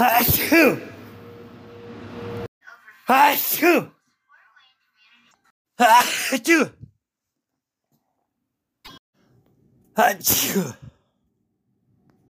Achoo! Achoo! Achoo! Achoo!